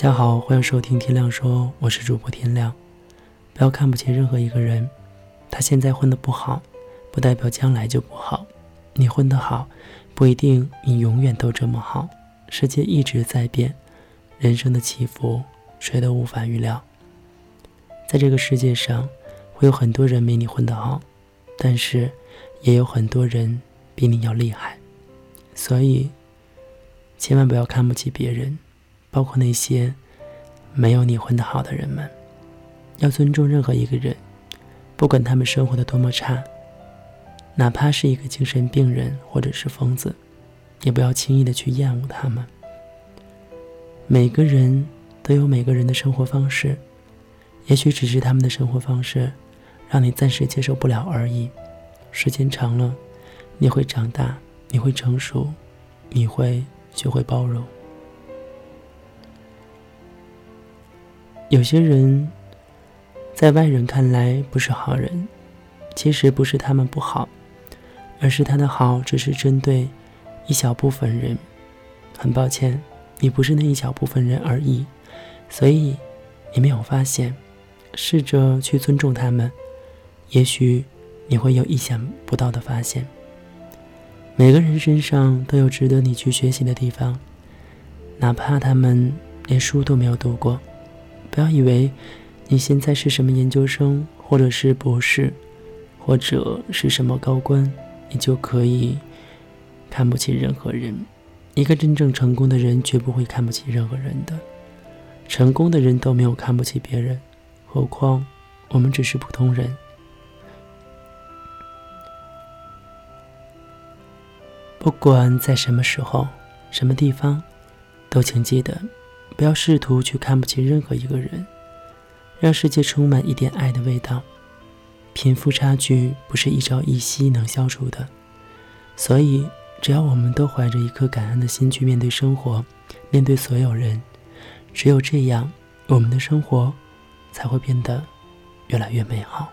大家好，欢迎收听天亮说，我是主播天亮。不要看不起任何一个人，他现在混得不好，不代表将来就不好。你混得好，不一定你永远都这么好。世界一直在变，人生的起伏谁都无法预料。在这个世界上，会有很多人比你混得好，但是也有很多人比你要厉害。所以，千万不要看不起别人。包括那些没有你混得好的人们，要尊重任何一个人，不管他们生活的多么差，哪怕是一个精神病人或者是疯子，也不要轻易的去厌恶他们。每个人都有每个人的生活方式，也许只是他们的生活方式让你暂时接受不了而已。时间长了，你会长大，你会成熟，你会学会包容。有些人，在外人看来不是好人，其实不是他们不好，而是他的好只是针对一小部分人。很抱歉，你不是那一小部分人而已，所以你没有发现。试着去尊重他们，也许你会有意想不到的发现。每个人身上都有值得你去学习的地方，哪怕他们连书都没有读过。不要以为你现在是什么研究生，或者是博士，或者是什么高官，你就可以看不起任何人。一个真正成功的人绝不会看不起任何人的。成功的人都没有看不起别人，何况我们只是普通人。不管在什么时候、什么地方，都请记得。不要试图去看不起任何一个人，让世界充满一点爱的味道。贫富差距不是一朝一夕能消除的，所以只要我们都怀着一颗感恩的心去面对生活，面对所有人，只有这样，我们的生活才会变得越来越美好。